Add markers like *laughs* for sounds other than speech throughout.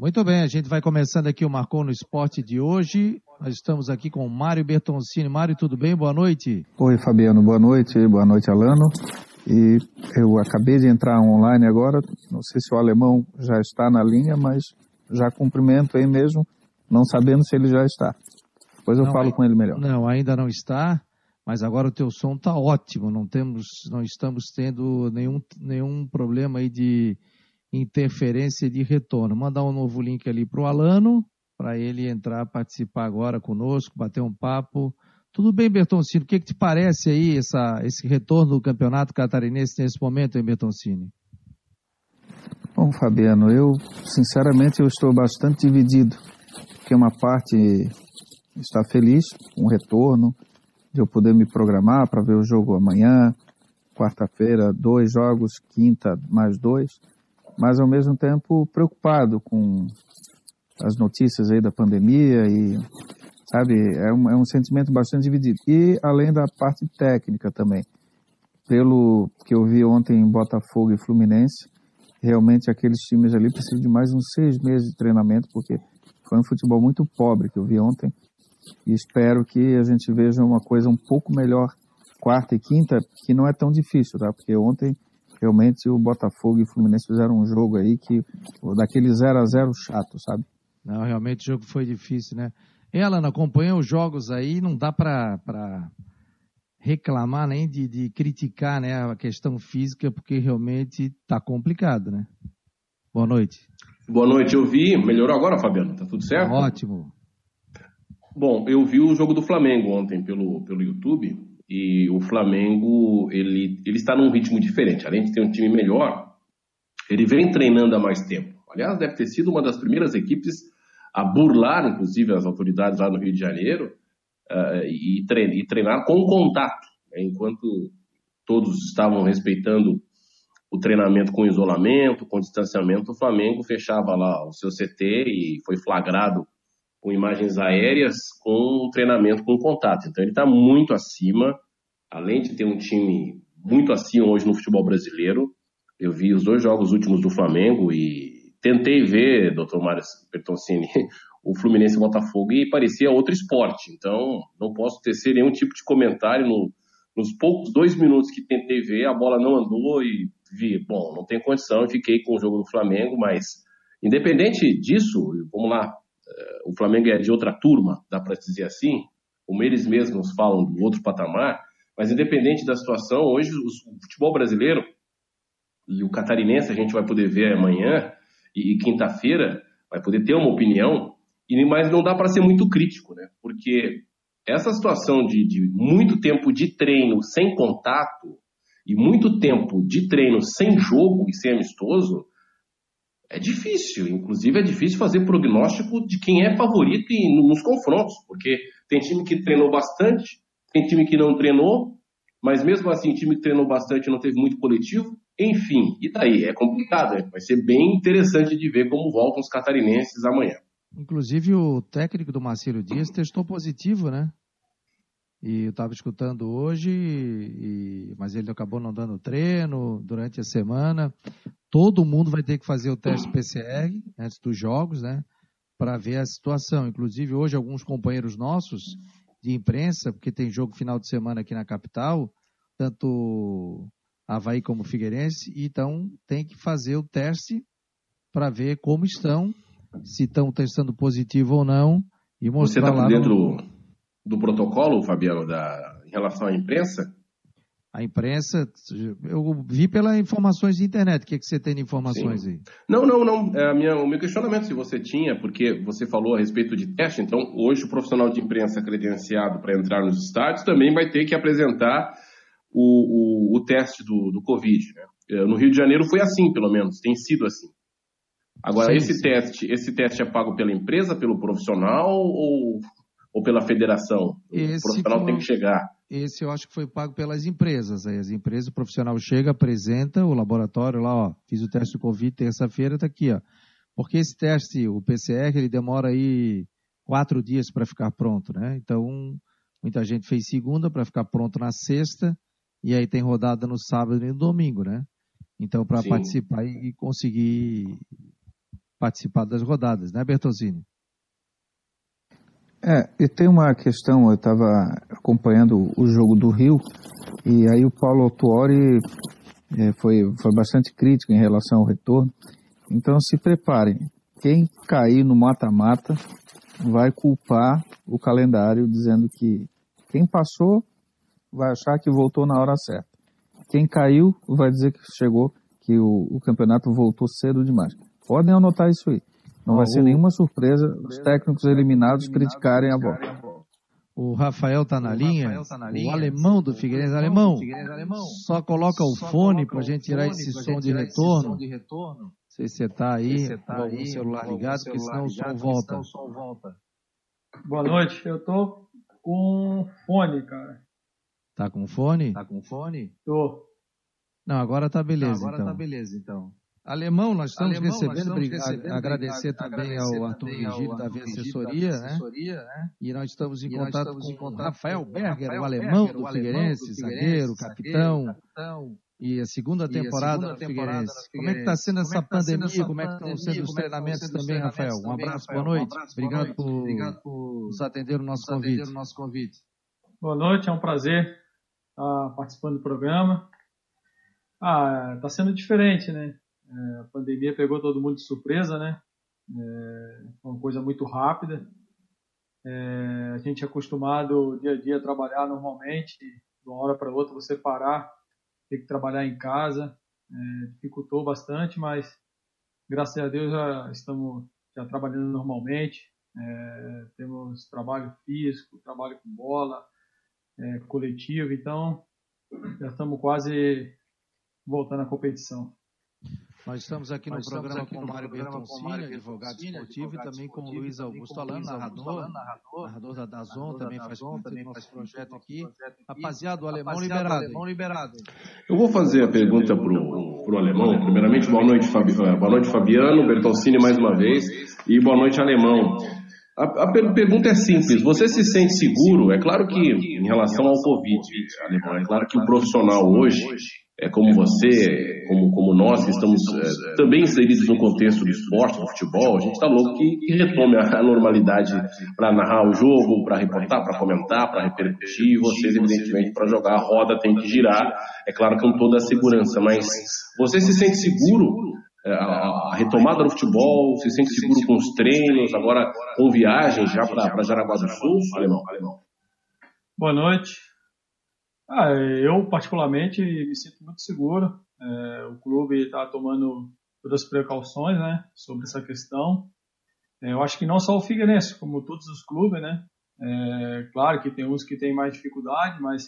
Muito bem, a gente vai começando aqui o Marcou no Esporte de hoje. Nós estamos aqui com o Mário Bertoncini. Mário, tudo bem? Boa noite. Oi, Fabiano, boa noite. Boa noite, Alano. E eu acabei de entrar online agora, não sei se o alemão já está na linha, mas já cumprimento aí mesmo, não sabendo se ele já está. Depois eu não, falo com ele melhor. Não, ainda não está, mas agora o teu som está ótimo, não temos, não estamos tendo nenhum, nenhum problema aí de interferência de retorno. Mandar um novo link ali para o Alano, para ele entrar, participar agora conosco, bater um papo. Tudo bem, Bertoncini? O que, que te parece aí essa, esse retorno do campeonato catarinense nesse momento, hein, Bertoncini? Bom, Fabiano, eu sinceramente eu estou bastante dividido, porque uma parte está feliz o retorno, de eu poder me programar para ver o jogo amanhã, quarta-feira, dois jogos, quinta, mais dois mas ao mesmo tempo preocupado com as notícias aí da pandemia e sabe é um, é um sentimento bastante dividido. E além da parte técnica também. Pelo que eu vi ontem em Botafogo e Fluminense realmente aqueles times ali precisam de mais uns seis meses de treinamento porque foi um futebol muito pobre que eu vi ontem. E espero que a gente veja uma coisa um pouco melhor quarta e quinta que não é tão difícil tá? Porque ontem realmente o Botafogo e o Fluminense fizeram um jogo aí que daquele 0 a 0 chato, sabe? Não, realmente o jogo foi difícil, né? Ela acompanha os jogos aí, não dá para reclamar nem de, de, criticar né, a questão física, porque realmente está complicado, né? Boa noite. Boa noite, eu vi. Melhorou agora, Fabiano? Tá tudo certo? Ótimo. Bom, eu vi o jogo do Flamengo ontem pelo, pelo YouTube e o Flamengo ele, ele está num ritmo diferente. Além de ter um time melhor, ele vem treinando há mais tempo. Aliás, deve ter sido uma das primeiras equipes a burlar, inclusive, as autoridades lá no Rio de Janeiro uh, e, treinar, e, treinar com contato, né? enquanto todos estavam respeitando o treinamento com isolamento, com distanciamento, o Flamengo fechava lá o seu CT e foi flagrado com imagens aéreas, com treinamento com contato. Então ele está muito acima, além de ter um time muito acima hoje no futebol brasileiro. Eu vi os dois jogos últimos do Flamengo e tentei ver, doutor Mário Bertoncini, *laughs* o Fluminense e Botafogo e parecia outro esporte. Então não posso tecer nenhum tipo de comentário no, nos poucos dois minutos que tentei ver, a bola não andou e vi, bom, não tem condição, fiquei com o jogo do Flamengo, mas independente disso, vamos lá, o Flamengo é de outra turma, dá para dizer assim, como eles mesmos falam do outro patamar, mas independente da situação, hoje o futebol brasileiro e o catarinense a gente vai poder ver amanhã e, e quinta-feira vai poder ter uma opinião, e mas não dá para ser muito crítico, né? Porque essa situação de, de muito tempo de treino sem contato e muito tempo de treino sem jogo e sem amistoso é difícil. Inclusive, é difícil fazer prognóstico de quem é favorito nos confrontos, porque tem time que treinou bastante, tem time que não treinou, mas mesmo assim, time que treinou bastante não teve muito coletivo. Enfim, e daí? É complicado, né? vai ser bem interessante de ver como voltam os catarinenses amanhã. Inclusive, o técnico do Marcelo Dias testou positivo, né? E eu estava escutando hoje, e, mas ele acabou não dando treino durante a semana. Todo mundo vai ter que fazer o teste PCR antes dos jogos, né? Para ver a situação. Inclusive, hoje, alguns companheiros nossos de imprensa, porque tem jogo final de semana aqui na capital, tanto Havaí como Figueirense, então tem que fazer o teste para ver como estão, se estão testando positivo ou não, e mostrar Você está lá. dentro no do protocolo, Fabiano, da, em relação à imprensa? A imprensa, eu vi pelas informações de internet. O que, é que você tem de informações Sim. aí? Não, não, não. É minha, o meu questionamento se você tinha, porque você falou a respeito de teste, então hoje o profissional de imprensa credenciado para entrar nos estádios também vai ter que apresentar o, o, o teste do, do Covid. Né? É, no Rio de Janeiro foi assim, pelo menos, tem sido assim. Agora, sim, esse sim. teste, esse teste é pago pela empresa, pelo profissional ou ou pela federação? Esse o profissional foi, tem que chegar. Esse eu acho que foi pago pelas empresas. Aí as empresas, o profissional chega, apresenta o laboratório lá, ó, fiz o teste do Covid terça-feira, está aqui, ó. Porque esse teste, o PCR, ele demora aí quatro dias para ficar pronto, né? Então, muita gente fez segunda para ficar pronto na sexta, e aí tem rodada no sábado e no domingo, né? Então, para participar e conseguir participar das rodadas, né, Bertosini? É, e tem uma questão, eu estava acompanhando o jogo do Rio, e aí o Paulo Tuori é, foi, foi bastante crítico em relação ao retorno. Então se preparem, quem cair no mata-mata vai culpar o calendário, dizendo que quem passou vai achar que voltou na hora certa. Quem caiu vai dizer que chegou, que o, o campeonato voltou cedo demais. Podem anotar isso aí. Não vai ser nenhuma surpresa os técnicos eliminados criticarem a volta. O Rafael está na, linha, o alemão do Figueirense. Alemão, só coloca o fone para a gente tirar esse som de retorno. Não sei se você está aí, com o celular ligado, porque senão o som volta. Boa noite, eu tô com fone, cara. Tá com fone? Tá com fone? Tô. Não, agora tá beleza. Não, agora então. tá beleza, então. Alemão, nós estamos Alemão, recebendo, nós estamos recebendo agradecer, também ao Arthur Vigílio da Via Assessoria, né? né? E nós estamos em e contato estamos com, com Rafael Berger, Rafael o alemão do Figueirense, zagueiro, capitão. capitão. E a segunda temporada, a segunda do, Figueirense. Figueirense. Como é que está sendo essa tá pandemia? Como é que estão sendo os treinamentos também, Rafael? Um abraço, boa noite. Obrigado por nos atender o nosso convite. Boa noite, é um prazer estar participando do programa. Ah, está sendo diferente, né? É, a pandemia pegou todo mundo de surpresa, né? É, uma coisa muito rápida. É, a gente é acostumado dia a dia a trabalhar normalmente, de uma hora para outra você parar, ter que trabalhar em casa, é, dificultou bastante, mas graças a Deus já estamos já trabalhando normalmente. É, temos trabalho físico, trabalho com bola, é, coletivo, então já estamos quase voltando à competição. Nós estamos aqui no programa com o Mário Bertoncini, advogado esportivo, e também com o Luiz Augusto Alano, narrador, narrador da Dazon, também faz parte do nosso projeto aqui. Rapaziada, o alemão liberado. Eu vou fazer a pergunta para o alemão. Primeiramente, boa noite, Fabiano, boa noite, Fabiano, Bertoncini mais uma vez, e boa noite, alemão. A, a pergunta é simples. Você se sente seguro? É claro que, em relação ao Covid, alemão, é claro que o profissional hoje é, como você, como, como nós que estamos é, também inseridos no contexto do esporte, do futebol, a gente está louco que, que, retome a, normalidade para narrar o jogo, para reportar, para comentar, para repercutir, vocês, evidentemente, para jogar a roda tem que girar, é claro com toda a segurança, mas você se sente seguro é, a, a, retomada do futebol, se sente seguro com os treinos, agora com viagens já para Jaraguá do Sul, alemão? Boa noite. Ah, eu, particularmente, me sinto muito seguro. É, o clube está tomando todas as precauções né, sobre essa questão. É, eu acho que não só o Figueirense, como todos os clubes, né? É, claro que tem uns que têm mais dificuldade, mas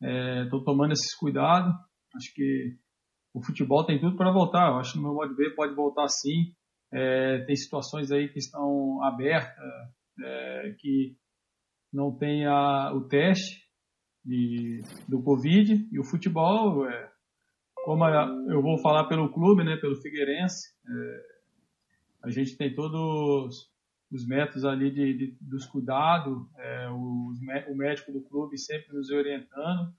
estão é, tomando esses cuidados. Acho que o futebol tem tudo para voltar. Eu acho que no meu modo de ver pode voltar sim. É, tem situações aí que estão abertas, é, que não tem a, o teste, de, do Covid e o futebol, é, como eu vou falar pelo clube, né, pelo Figueirense, é, a gente tem todos os métodos ali de, de dos cuidados, é, os, o médico do clube sempre nos orientando.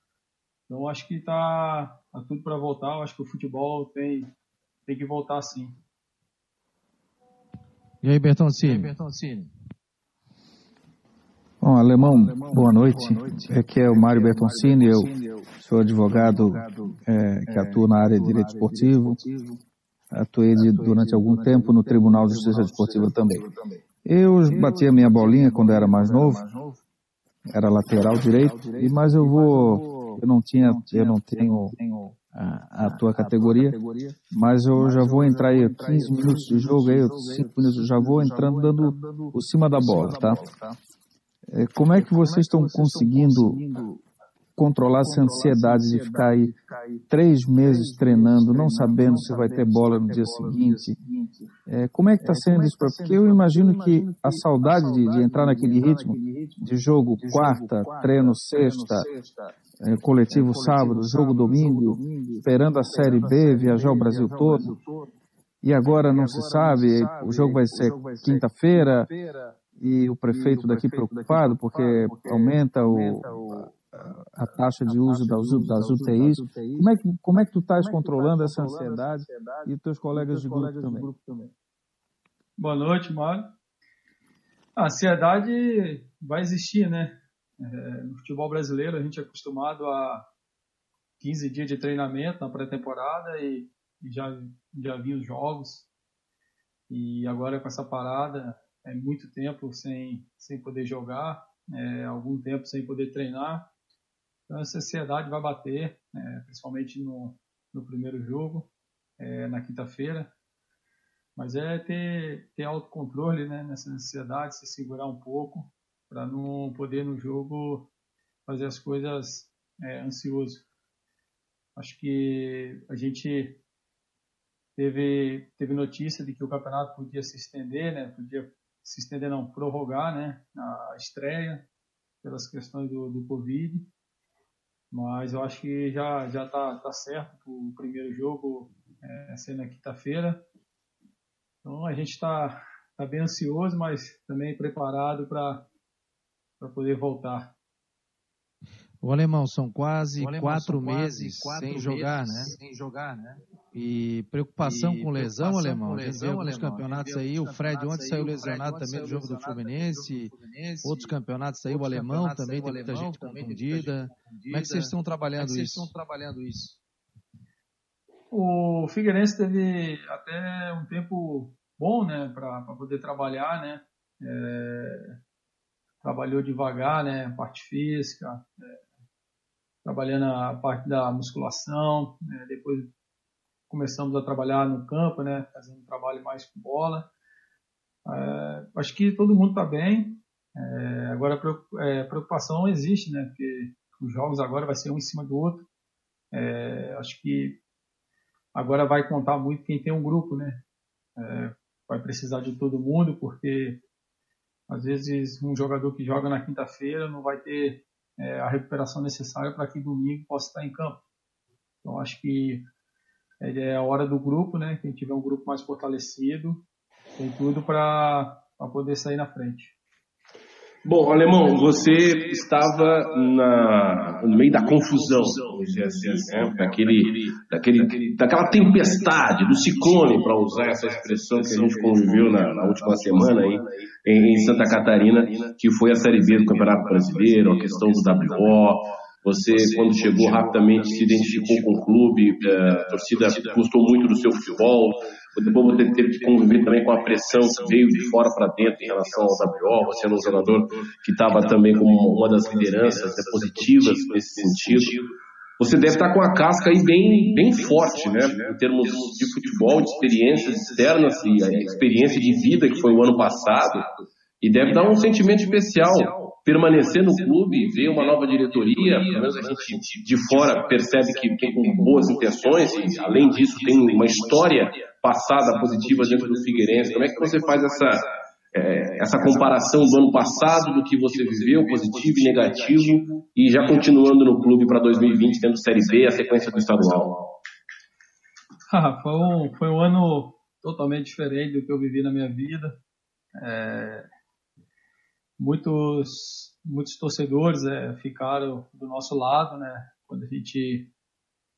Então acho que está tá tudo para voltar. Eu acho que o futebol tem, tem que voltar sim. E aí, Bertoncini? E aí, Bertoncini? Bom, Alemão, boa noite. Aqui é o Mário Bertoncini, eu sou advogado é, que atua na área de direito esportivo. Atuei de, durante algum tempo no Tribunal de Justiça Desportiva também. Eu batia minha bolinha quando era mais novo, era lateral direito, mas eu vou, eu não tinha, eu não tenho a, a tua categoria, mas eu já vou entrar aí 15 minutos de jogo aí, 5 minutos, já vou entrando dando por cima da bola, tá? É, como é que vocês estão conseguindo controlar essa ansiedade de ficar aí três meses treinando, não sabendo se vai ter bola no dia seguinte? É, como é que está sendo isso? Porque eu imagino que a saudade de, de, entrar naquele ritmo de jogo quarta, treino sexta, é, coletivo sábado, jogo domingo, esperando a Série B, viajar o Brasil todo, e agora não se sabe, o jogo vai ser quinta-feira, e o prefeito daqui preocupado porque aumenta o, a taxa de uso das, das UTIs. Como é que, como é que tu estás controlando essa ansiedade e os teus colegas de grupo também? Boa noite, Mário. A ansiedade vai existir, né? É, no futebol brasileiro, a gente é acostumado a 15 dias de treinamento na pré-temporada e, e, já, já vi os jogos. E agora com essa parada, é muito tempo sem, sem poder jogar, é, algum tempo sem poder treinar. Então essa ansiedade vai bater, é, principalmente no, no primeiro jogo, é, na quinta-feira. Mas é ter, ter autocontrole né, nessa ansiedade, se segurar um pouco, para não poder no jogo fazer as coisas é, ansioso. Acho que a gente teve, teve notícia de que o campeonato podia se estender, né, podia se estender não, prorrogar né, a estreia pelas questões do, do Covid. Mas eu acho que já já tá, tá certo o primeiro jogo é, ser na quinta-feira. Então a gente está tá bem ansioso, mas também preparado para poder voltar. O alemão são quase alemão quatro, são meses, quase quatro sem, meses jogar, né? sem jogar, né? E preocupação e com lesão, preocupação alemão. Com lesão, a gente vê alguns campeonatos aí. O Fred ontem saiu lesionado também do jogo do Fluminense. Outros campeonatos aí, o alemão também tem muita gente confundida. Como é que vocês estão trabalhando isso? estão trabalhando isso? O Figueirense teve até um tempo bom, né, para poder trabalhar, né? É, trabalhou devagar, né, parte física, é, trabalhando a parte da musculação, né, depois começamos a trabalhar no campo, né, fazendo um trabalho mais com bola. É, acho que todo mundo está bem. É, agora a é, preocupação existe, né, porque os jogos agora vai ser um em cima do outro. É, acho que agora vai contar muito quem tem um grupo, né. É, vai precisar de todo mundo, porque às vezes um jogador que joga na quinta-feira não vai ter é, a recuperação necessária para que domingo possa estar em campo. Então acho que é a hora do grupo, né? Quem tiver um grupo mais fortalecido tem tudo para poder sair na frente. Bom, Alemão, você estava na, no meio da confusão, vamos dizer assim, né? daquele, daquele, daquela tempestade, do ciclone, para usar essa expressão que a gente conviveu na, na última semana aí, em, em, Santa Catarina, que foi a Série B do Campeonato Brasileiro, a questão do WO. Você, quando chegou rapidamente, se identificou com o clube, eh, a torcida gostou muito do seu futebol, depois você teve que conviver também com a pressão que veio de fora para dentro em relação ao WO, você era um jogador que estava também como uma das lideranças né, positivas nesse sentido. Você deve estar com a casca aí bem, bem forte, né? Em termos de futebol, de experiências externas e a experiência de vida que foi o ano passado. E deve dar um sentimento especial permanecer no clube, ver uma nova diretoria, pelo menos a gente de fora percebe que tem boas intenções e além disso tem uma história passada positiva dentro do Figueirense. Como é que você faz essa, é, essa comparação do ano passado, do que você viveu, positivo e negativo, e já continuando no clube para 2020, tendo Série B, a sequência do estadual? Ah, foi, um, foi um ano totalmente diferente do que eu vivi na minha vida. É, muitos, muitos torcedores é, ficaram do nosso lado, né? Quando a gente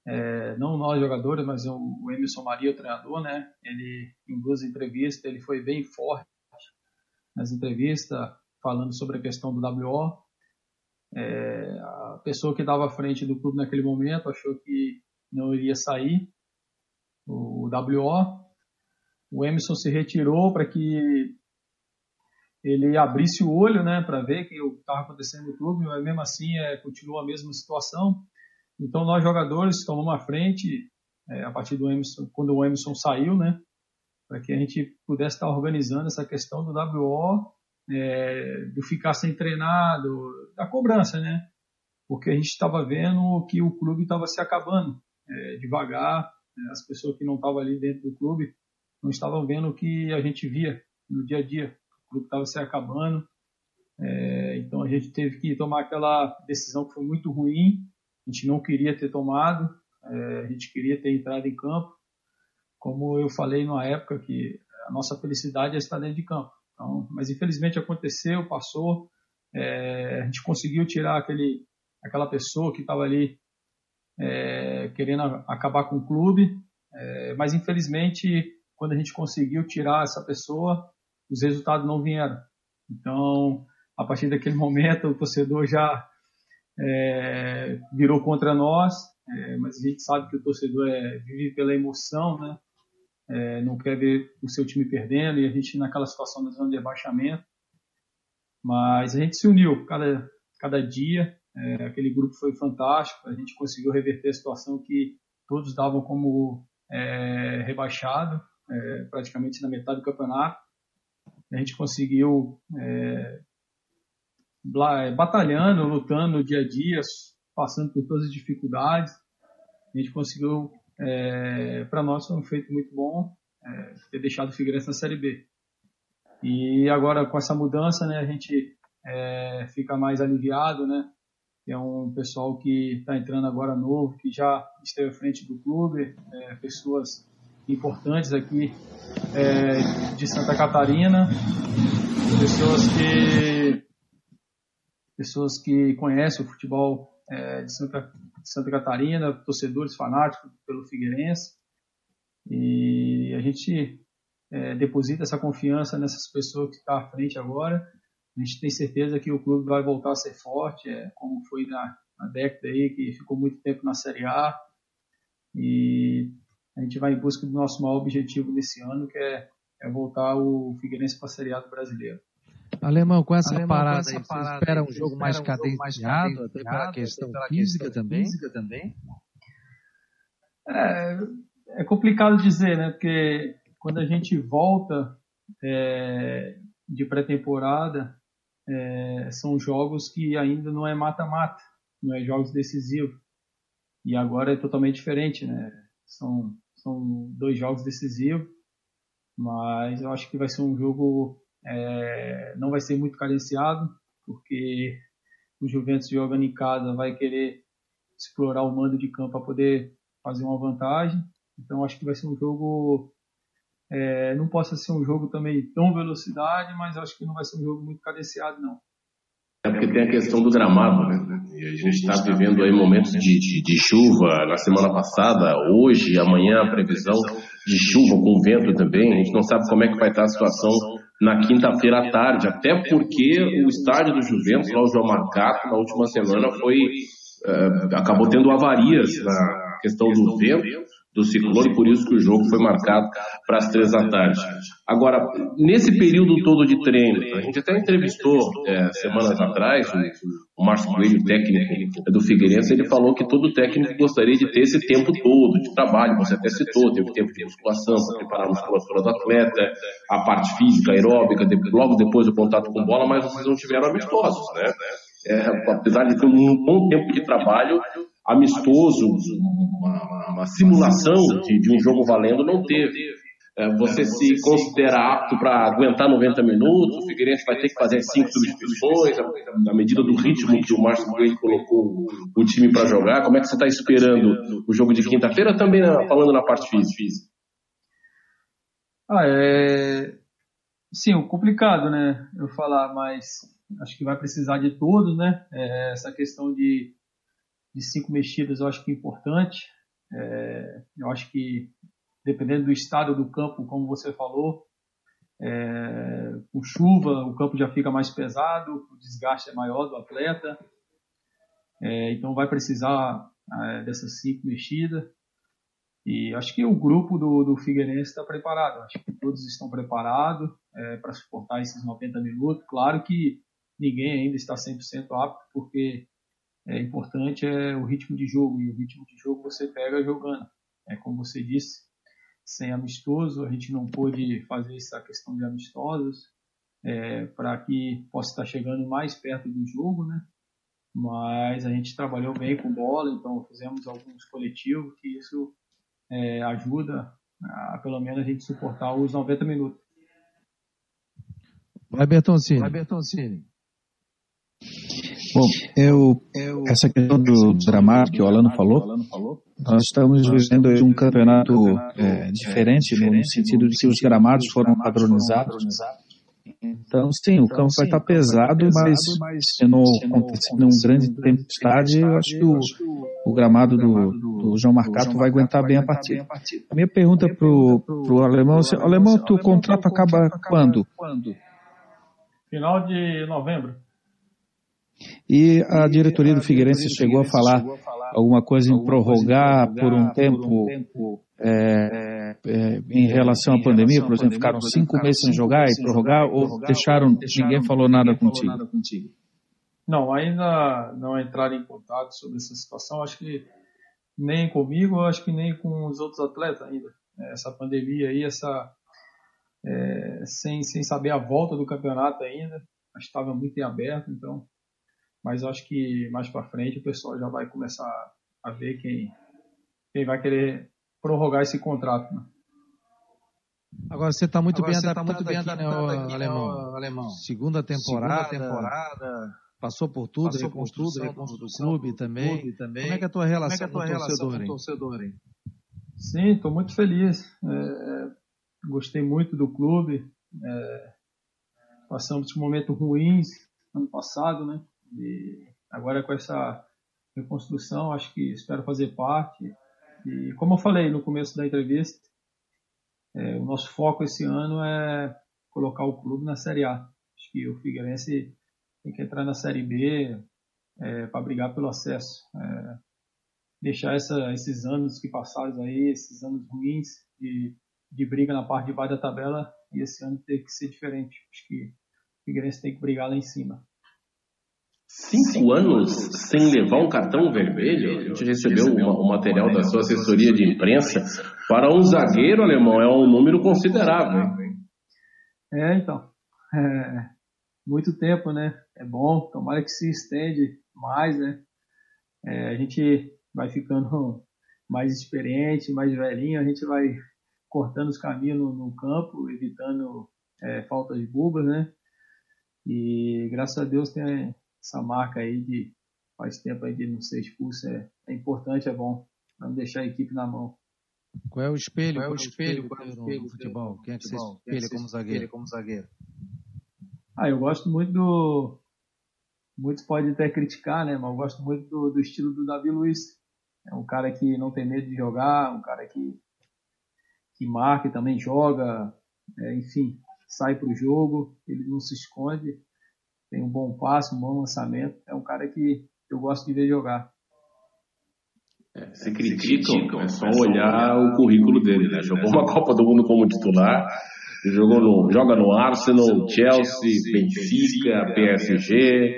é, não nós jogadores, mas o, Emerson Maria, o treinador, né? Ele, em duas entrevistas, ele foi bem forte nas entrevistas, falando sobre a questão do WO. É, a pessoa que estava à frente do clube naquele momento achou que não iria sair, o, WO. O Emerson se retirou para que ele abrisse o olho, né, para ver o que estava acontecendo no clube, mas mesmo assim é, continua a mesma situação. Então nós jogadores tomamos a frente é, a partir do Emerson, quando o Emerson saiu, né, para que a gente pudesse estar organizando essa questão do WO, é, do ficar sem treinar, do, da cobrança, né, porque a gente estava vendo que o clube estava se acabando é, devagar, né, as pessoas que não estavam ali dentro do clube não estavam vendo o que a gente via no dia a dia, o clube estava se acabando, é, então a gente teve que tomar aquela decisão que foi muito ruim, a gente não queria ter tomado, é, a gente queria ter entrado em campo. Como eu falei na época que a nossa felicidade é estar dentro de campo. Então, mas infelizmente aconteceu, passou. É, a gente conseguiu tirar aquele, aquela pessoa que estava ali é, querendo acabar com o clube, é, mas infelizmente quando a gente conseguiu tirar essa pessoa, os resultados não vieram. Então, a partir daquele momento, o torcedor já é, virou contra nós, é, mas a gente sabe que o torcedor é, vive pela emoção, né? É, não quer ver o seu time perdendo e a gente naquela situação da zona de rebaixamento. Mas a gente se uniu cada, cada dia, é, aquele grupo foi fantástico, a gente conseguiu reverter a situação que todos davam como é, rebaixado, é, praticamente na metade do campeonato. A gente conseguiu batalhando, lutando no dia a dia, passando por todas as dificuldades. A gente conseguiu, é, para nós foi um feito muito bom é, ter deixado o Figueirense na Série B. E agora com essa mudança, né, a gente é, fica mais aliviado, né? É um pessoal que está entrando agora novo, que já esteve à frente do clube, é, pessoas importantes aqui é, de Santa Catarina, pessoas que pessoas que conhecem o futebol é, de, Santa, de Santa Catarina, torcedores fanáticos pelo Figueirense. E a gente é, deposita essa confiança nessas pessoas que estão à frente agora. A gente tem certeza que o clube vai voltar a ser forte, é, como foi na, na década aí, que ficou muito tempo na Série A. E a gente vai em busca do nosso maior objetivo nesse ano, que é, é voltar o Figueirense para a Série A do Brasileiro. Alemão, com essa Alemão, parada, com essa aí, parada você espera um jogo mais cadenciado, até pela questão pela física, questão também? física também? É, é, complicado dizer, né? Porque quando a gente volta é, de pré-temporada, é, são jogos que ainda não é mata-mata, não é jogos decisivos. E agora é totalmente diferente, né? São, são dois jogos decisivos, mas eu acho que vai ser um jogo é, não vai ser muito carenciado, porque o Juventus jogando em casa vai querer explorar o mando de campo para poder fazer uma vantagem. Então acho que vai ser um jogo. É, não possa ser um jogo também tão velocidade, mas acho que não vai ser um jogo muito cadenciado, não. É porque tem a questão do gramado, né? E a gente está vivendo aí momentos de, de, de, chuva na semana passada, hoje, amanhã a previsão de chuva com vento também. A gente não sabe como é que vai estar a situação na quinta-feira à tarde, até porque o estádio do Juventus, lá o João Marcato, na última semana foi uh, acabou tendo avarias na questão do vento do ciclone, por isso que o jogo foi marcado para as três da tarde. Agora, nesse período todo de treino, a gente até entrevistou é, semanas atrás o, o Márcio Coelho, técnico do Figueirense, ele falou que todo técnico gostaria de ter esse tempo todo de trabalho, você até citou, teve tempo de musculação para preparar a musculatura do atleta, a parte física, aeróbica, logo depois do contato com bola, mas vocês não tiveram amistosos, né? É, apesar de ter um bom tempo de trabalho, amistoso, uma, uma simulação de, de, um jogo valendo, não teve. É, você se considera apto para aguentar 90 minutos, o Figueirense vai ter que fazer cinco substituições, na medida do ritmo que o Márcio Coelho colocou o time para jogar. Como é que você está esperando o jogo de quinta-feira, também falando na parte física? Ah, é... Sim, complicado, né? Eu falar, mas acho que vai precisar de todos, né? É, essa questão de de cinco mexidas eu acho que é importante. É, eu acho que, dependendo do estado do campo, como você falou, é, com chuva o campo já fica mais pesado, o desgaste é maior do atleta. É, então vai precisar é, dessas cinco mexidas. E acho que o grupo do, do Figueirense está preparado. Acho que todos estão preparados é, para suportar esses 90 minutos. Claro que ninguém ainda está 100% apto, porque é importante é o ritmo de jogo e o ritmo de jogo você pega jogando. É como você disse, sem amistoso a gente não pôde fazer essa questão de amistosos é, para que possa estar chegando mais perto do jogo, né? Mas a gente trabalhou bem com bola, então fizemos alguns coletivos que isso é, ajuda a pelo menos a gente suportar os 90 minutos. Vai Bertoncini. Vai Bertoncini. Bom, eu, essa questão do dramático que o Alano falou, nós estamos vivendo um campeonato é, diferente no sentido de que os gramados foram padronizados Então, sim, o campo vai estar pesado, mas se não acontecer um grande tempestade, eu acho que o, o gramado do, do João Marcato vai aguentar bem a partida. A minha pergunta para o Alemão, assim, Alemão, teu contrato acaba quando? Final de novembro. E a diretoria do Figueirense chegou a falar alguma coisa em prorrogar por um tempo é, é, em relação à pandemia, por exemplo, ficaram cinco meses sem jogar e prorrogar, ou deixaram, ninguém falou nada contigo? Não, ainda não entraram em contato sobre essa situação, acho que nem comigo, acho que nem com os outros atletas ainda. Essa pandemia aí, essa é, sem, sem saber a volta do campeonato ainda, acho que estava muito em aberto, então mas acho que mais para frente o pessoal já vai começar a ver quem, quem vai querer prorrogar esse contrato. Né? Agora você está muito, bem adaptado, muito bem adaptado aqui, né, alemão. alemão. Segunda temporada, Segunda temporada passou por tudo, passou por tudo, reconstrução do clube também. clube também. Como é que é a tua relação, é a tua com, relação torcedor, com o torcedor? Hein? Sim, estou muito feliz. É, gostei muito do clube. É, passamos momentos ruins ano passado, né? E agora com essa reconstrução, acho que espero fazer parte. E como eu falei no começo da entrevista, é, o nosso foco esse ano é colocar o clube na Série A. Acho que o Figueirense tem que entrar na Série B é, para brigar pelo acesso. É, deixar essa, esses anos que passaram aí, esses anos ruins de, de briga na parte de baixo da tabela, e esse ano tem que ser diferente. Acho que o Figueirense tem que brigar lá em cima. Cinco anos sem levar um cartão vermelho? A gente recebeu o material da sua assessoria de imprensa. Para um zagueiro alemão é um número considerável. É, então. É, muito tempo, né? É bom. Tomara que se estende mais, né? É, a gente vai ficando mais experiente, mais velhinho. A gente vai cortando os caminhos no, no campo, evitando é, falta de bubas, né? E graças a Deus tem essa marca aí de faz tempo aí de não ser expulso é, é importante, é bom. Não deixar a equipe na mão. Qual é o espelho? Qual é o espelho, qual é o espelho no futebol? Quem é que você espelha como zagueiro? como zagueiro? Ah, eu gosto muito do. Muitos podem até criticar, né? Mas eu gosto muito do, do estilo do Davi Luiz. É um cara que não tem medo de jogar, um cara que, que marca e também joga, é, enfim, sai para o jogo, ele não se esconde tem um bom passe, um bom lançamento. É um cara que eu gosto de ver jogar. É, se criticam, é só olhar o currículo dele. Né? Jogou uma Copa do Mundo como titular, jogou no, joga no Arsenal, Chelsea, Benfica, PSG.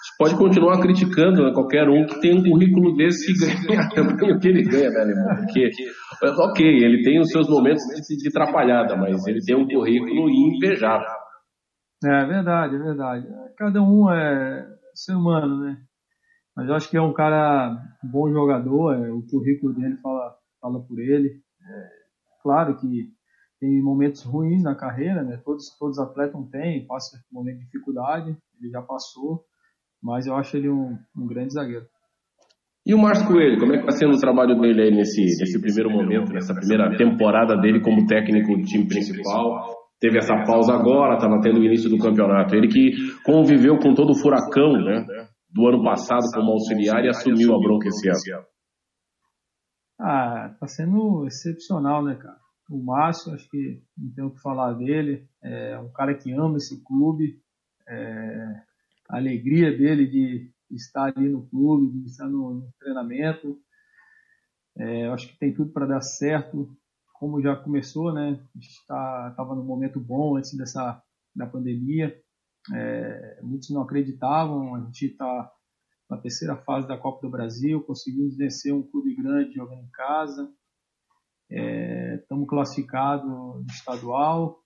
Você pode continuar criticando né, qualquer um que tem um currículo desse e ganha *laughs* o que ele ganha, né, Alemão? Porque, ok, ele tem os seus momentos de, de atrapalhada, mas ele tem um currículo invejável. É verdade, é verdade. Cada um é ser humano, né? Mas eu acho que é um cara bom jogador, é, o currículo dele fala, fala por ele. É, claro que tem momentos ruins na carreira, né? Todos, todos os atletas têm, passa um momento de dificuldade, ele já passou, mas eu acho ele um, um grande zagueiro. E o Márcio Coelho, como é que está sendo o trabalho dele aí nesse, nesse primeiro momento, nessa primeira temporada dele como técnico do time principal? Teve essa pausa agora, estava tendo o início do campeonato. Ele que conviveu com todo o furacão né, do ano passado como auxiliar e assumiu a bronca esse ano. Ah, tá sendo excepcional, né, cara? O Márcio, acho que não tenho o que falar dele. É um cara que ama esse clube. É, a alegria dele de estar ali no clube, de estar no, no treinamento. É, acho que tem tudo para dar certo como já começou, né? Estava tá, num momento bom antes dessa da pandemia. É, muitos não acreditavam. A gente está na terceira fase da Copa do Brasil, conseguimos vencer um clube grande jogando em casa. Estamos é, classificados no estadual.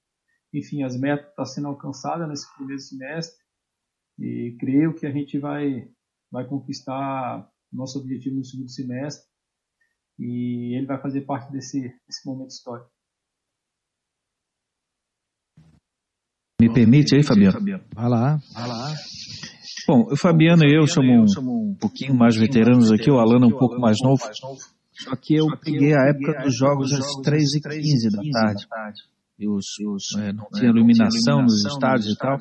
Enfim, as metas estão tá sendo alcançadas nesse primeiro semestre e creio que a gente vai vai conquistar nosso objetivo no segundo semestre e ele vai fazer parte desse, desse momento histórico. Me permite aí, Fabiano? Vai lá, vai lá. Bom, o Fabiano e eu somos um pouquinho mais veteranos aqui, o Alano é um pouco mais novo. Só que eu peguei a época dos jogos às 3h15 da tarde. e os, os é, não tinha iluminação nos estádios e tal.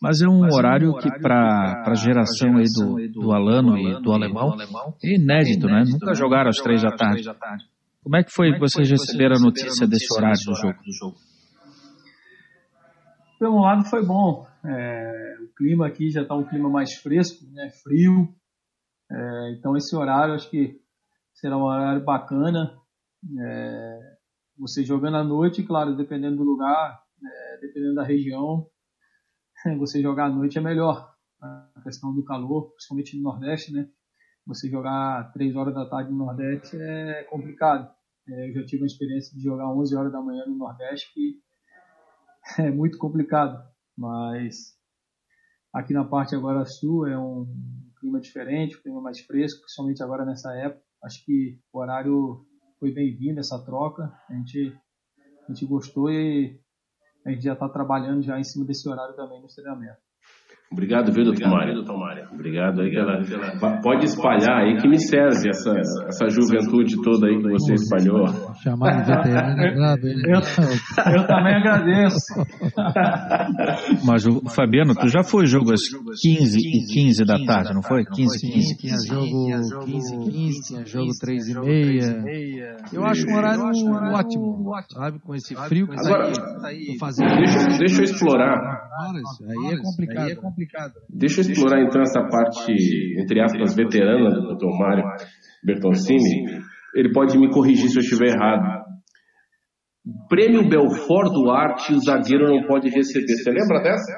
Mas é um mas horário, é um horário que para a geração, aí do, do, Alano e do alemão é inédito, né? Nunca né? jogaram às três da tarde. Como é que foi que vocês receberam a notícia desse horário do jogo? Pelo um lado foi bom. É, o clima aqui já está um clima mais fresco, né? Frio. É, então esse horário acho que será um horário bacana. É, você jogando à noite, claro, dependendo do lugar, é, dependendo da região, *laughs* você jogar à noite é melhor. A questão do calor, principalmente no Nordeste, né? Você jogar 3 horas da tarde no Nordeste é complicado. É, eu já tive a experiência de jogar 11 horas da manhã no Nordeste, que *laughs* é muito complicado. Mas aqui na parte agora sul é um clima diferente, um clima mais fresco, principalmente agora nessa época. Acho que o horário foi bem-vindo, essa troca. A gente, a gente gostou e a gente já está trabalhando já em cima desse horário também no treinamento. Obrigado, viu, doutor Mário? Obrigado aí pela, Pode espalhar aí que me serve essa, essa juventude toda aí que você espalhou. Chamar de veterano eu, eu também agradeço. Mas, Fabiano, tu já foi jogo às 15 e 15 da tarde, não foi? 15 e 15. Tinha jogo 15 e 15, tinha jogo 3 e meia. Eu acho um horário ótimo, sabe? Com esse frio que Agora, tá aí. Deixa, deixa eu explorar. Aí é complicado complicado. Deixa eu explorar então essa parte, entre aspas, veterana do Dr. Mário Bertoncini. Ele pode me corrigir se eu estiver errado. Prêmio Belfort Duarte, o zagueiro não pode receber. Você lembra dessa?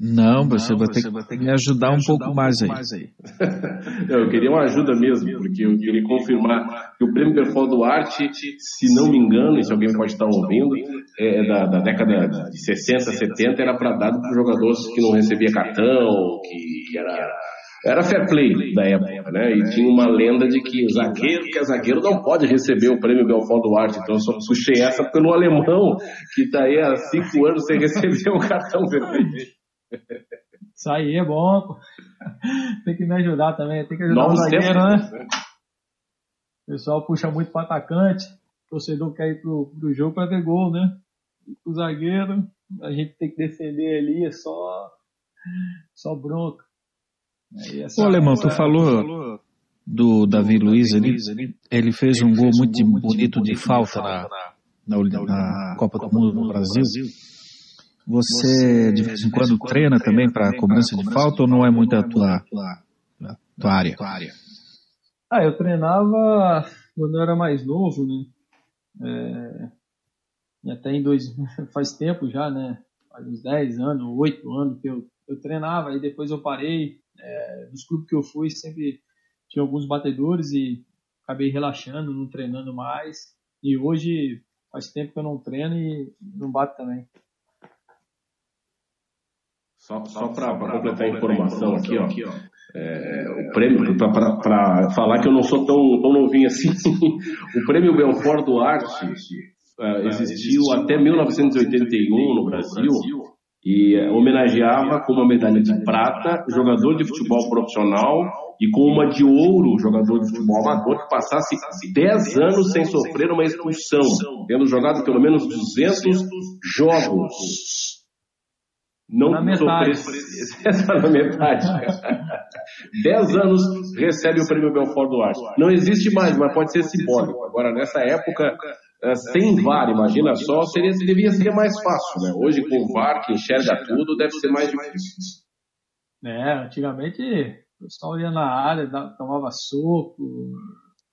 Não, você, não, vai, ter vai ter que me ajudar, um, pouco um mais, aí. aí. *laughs* eu queria uma ajuda mesmo, porque eu queria confirmar que o Prêmio Belfort Duarte, se não me engano, e se alguém pode estar ouvindo, é, é da, da década de 60, 70, era para dado para jogadores que não recebia cartão, que era era fair play da época, né? E tinha uma lenda de que zagueiro que é zagueiro não pode receber o prêmio Belfort Duarte. Então eu só puxei essa pelo alemão, que está aí há cinco anos sem receber *laughs* um cartão vermelho. Isso aí é bom. Tem que me ajudar também. Tem que ajudar Novos o zagueiro, né? O pessoal puxa muito para atacante. O torcedor quer ir pro, pro jogo para ver gol, né? o zagueiro, a gente tem que defender ali, é só, só bronca. Ô, Alemão, tu falou do Davi Luiz ali, ele fez um gol muito bonito de falta na, na, na Copa do Mundo no Brasil. Você, de vez em quando, treina também para cobrança de falta ou não é muito a tua, tua área? Ah, eu treinava quando eu era mais novo, né? É, e até em dois, *laughs* faz tempo já, né? Faz uns 10 anos, 8 anos que eu, eu treinava, e depois eu parei. É, dos clubes que eu fui, sempre tinha alguns batedores e acabei relaxando, não treinando mais. E hoje faz tempo que eu não treino e não bato também. Só, só para completar a informação aqui, ó, aqui, ó é, o prêmio, para falar que eu não sou tão, tão novinho assim, *laughs* o prêmio Belfort Duarte uh, existiu até 1981 no Brasil e homenageava com uma medalha de prata jogador de futebol profissional e com uma de ouro jogador de futebol amador que passasse 10 anos sem sofrer uma expulsão, tendo jogado pelo menos 200 jogos. Não na metade. Sofrer... *laughs* na metade. *laughs* 10 anos recebe o prêmio Belfort Duarte. Não existe mais, mas pode ser simbólico. Agora, nessa época, sem VAR, imagina só, seria, devia ser mais fácil, né? Hoje com o VAR que enxerga tudo, deve ser mais difícil. É, antigamente o pessoal ia na área, tomava soco,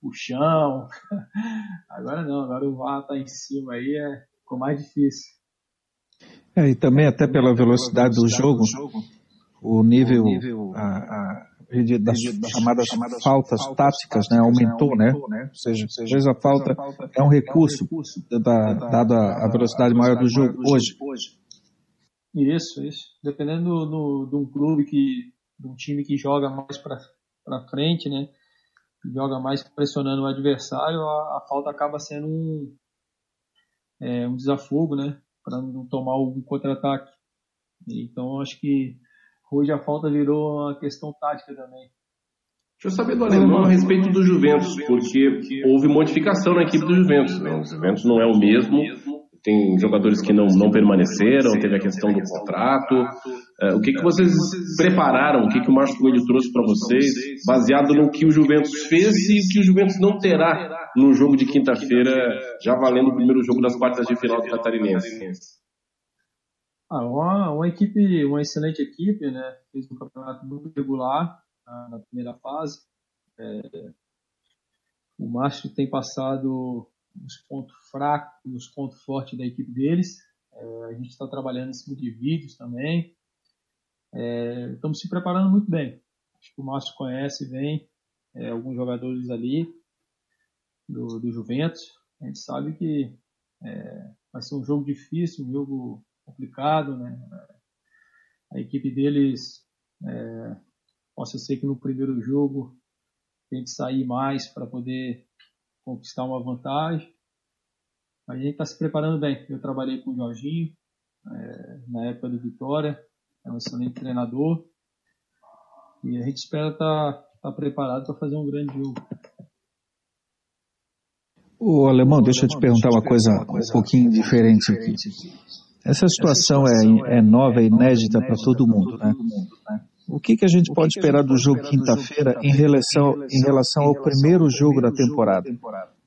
puxão. *laughs* Agora não, agora o VAR tá em cima aí, é, ficou mais difícil. É, e também até pela velocidade do jogo, o nível, a, a das chamadas, chamadas faltas táticas, né, aumentou, né? Ou seja, às vezes a falta é um recurso, da, dado a, velocidade maior do jogo hoje. Isso, isso. Dependendo do, do, de um clube que, de um time que joga mais para frente, né? Joga mais pressionando o adversário, a, a falta acaba sendo um, é, um desafogo, né? Para não tomar um contra-ataque. Então acho que Hoje a falta virou uma questão tática também. Deixa eu saber do alemão a respeito do Juventus, porque houve modificação na equipe do Juventus. Né? O Juventus não é o mesmo, tem jogadores que não, não permaneceram, teve a questão do contrato. Uh, o que, que vocês prepararam, o que, que o Márcio Coelho trouxe para vocês, baseado no que o Juventus fez e o que o Juventus não terá no jogo de quinta-feira, já valendo o primeiro jogo das quartas de final do Catarinense? Ah, uma, uma equipe, uma excelente equipe, né? Fez um campeonato muito regular na, na primeira fase. É, o Márcio tem passado os pontos fracos os pontos fortes da equipe deles. É, a gente está trabalhando em cima de vídeos também. É, estamos se preparando muito bem. Acho que o Márcio conhece bem é, alguns jogadores ali do, do Juventus. A gente sabe que é, vai ser um jogo difícil, um jogo complicado, né? A equipe deles é, possa ser que no primeiro jogo tente sair mais para poder conquistar uma vantagem. Mas a gente está se preparando bem. Eu trabalhei com o Jorginho é, na época do Vitória, é um excelente treinador. E a gente espera estar tá, tá preparado para fazer um grande jogo. O alemão, deixa eu te perguntar uma coisa um pouquinho diferente aqui. Essa situação é, é nova e inédita para todo mundo, né? O que, que a gente pode esperar do jogo quinta-feira em relação, em relação ao primeiro jogo da temporada?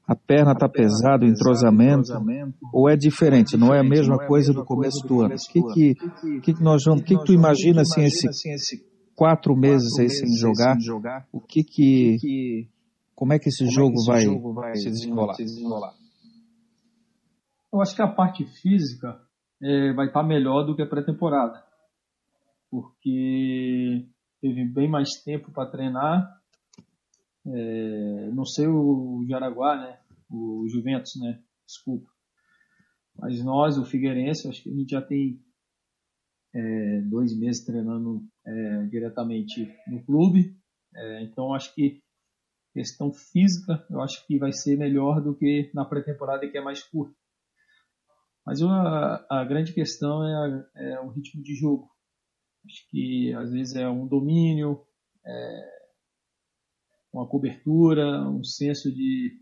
A perna está pesada, o entrosamento, ou é diferente? Não é a mesma coisa do começo do ano? O que que, que, que nós vamos, o que, que tu imagina assim, esse quatro meses aí sem jogar? O que que, como é que esse jogo vai se desenrolar? Eu acho que a parte física é, vai estar tá melhor do que a pré-temporada porque teve bem mais tempo para treinar. É, não sei o Jaraguá, né? O Juventus, né? Desculpa. Mas nós, o Figueirense, acho que a gente já tem é, dois meses treinando é, diretamente no clube. É, então acho que questão física, eu acho que vai ser melhor do que na pré-temporada que é mais curta. Mas a, a grande questão é, a, é o ritmo de jogo. Acho que às vezes é um domínio, é uma cobertura, um senso de,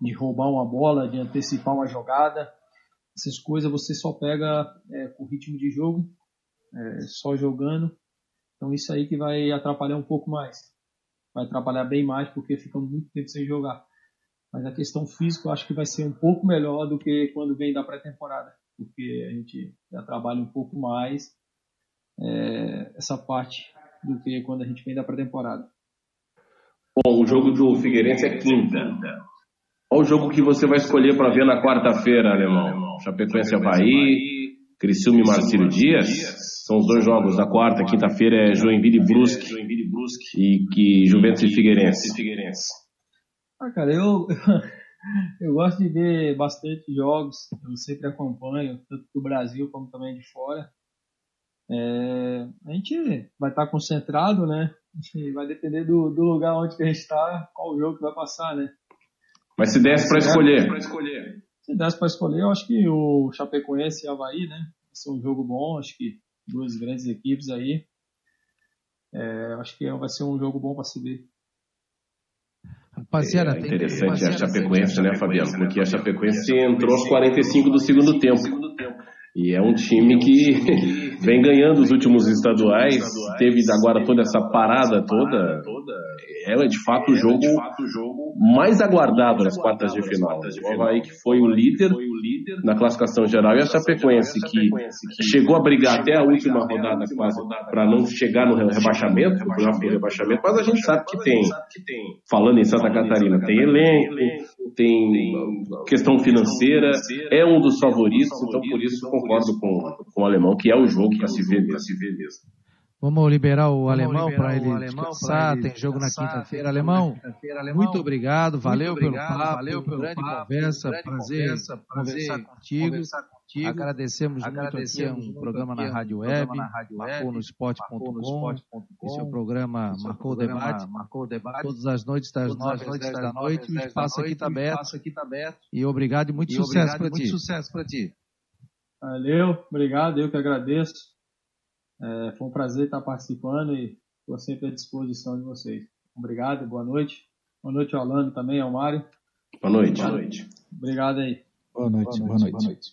de roubar uma bola, de antecipar uma jogada. Essas coisas você só pega é, com ritmo de jogo, é, só jogando. Então isso aí que vai atrapalhar um pouco mais. Vai atrapalhar bem mais porque fica muito tempo sem jogar. Mas a questão física eu acho que vai ser um pouco melhor do que quando vem da pré-temporada. Porque a gente já trabalha um pouco mais é, essa parte do que quando a gente vem da pré-temporada. Bom, o jogo do Figueirense é quinta. Qual o jogo que você vai escolher para ver na quarta-feira, Alemão? Chapecoense Havaí, Criciúma e Marcílio Dias? São os dois jogos da quarta, quinta-feira é Joinville e Brusque, e que Juventus e Figueirense. Ah, cara, eu, *laughs* eu gosto de ver bastante jogos, eu sempre acompanho, tanto do Brasil como também de fora. É, a gente vai estar concentrado, né? vai depender do, do lugar onde a gente está, qual o jogo que vai passar, né? Mas se desse para escolher. Se desse para escolher, eu acho que o Chapecoense e o Havaí, né? Vai ser um jogo bom, acho que duas grandes equipes aí. É, acho que vai ser um jogo bom para se ver. Rapaziada, é interessante a Chapecoense, né, Fabiano? Porque a Chapecoense entrou aos 45 do segundo tempo. E é um time que vem ganhando os últimos estaduais, teve agora toda essa parada toda. É de fato o jogo mais aguardado nas quartas de final. O Havaí que foi o líder na classificação geral e a Chapecoense que chegou a brigar até a última rodada quase para não chegar no rebaixamento, no rebaixamento, mas a gente sabe que tem, falando em Santa Catarina, tem elenco, tem questão financeira, é um dos favoritos, então por isso concordo com, com o alemão que é o jogo para se ver mesmo. Vamos liberar o Vamos alemão para ele alemão descansar. Ele tem jogo na quinta-feira. Alemão, quinta alemão, muito obrigado. Valeu muito obrigado, pelo papo. Valeu pelo grande papo, conversa. Grande prazer, conversa, prazer conversar contigo. Conversar contigo. Agradecemos, Agradecemos muito aqui um programa na Rádio Web, na Rádio marcou no esporte.com. Esse é o programa Esse Marcou o Debate. Marcou o Debate. Todas as noites das nove às dez da noite. O espaço aqui está aberto. E obrigado e muito sucesso para ti. Muito sucesso para ti. Valeu, obrigado. Eu que agradeço. É, foi um prazer estar participando e estou sempre à disposição de vocês. Obrigado, boa noite. Boa noite ao Orlando também, ao Mário. Boa noite. Boa noite. Obrigado aí. Boa noite. Boa noite. Boa noite. Boa noite.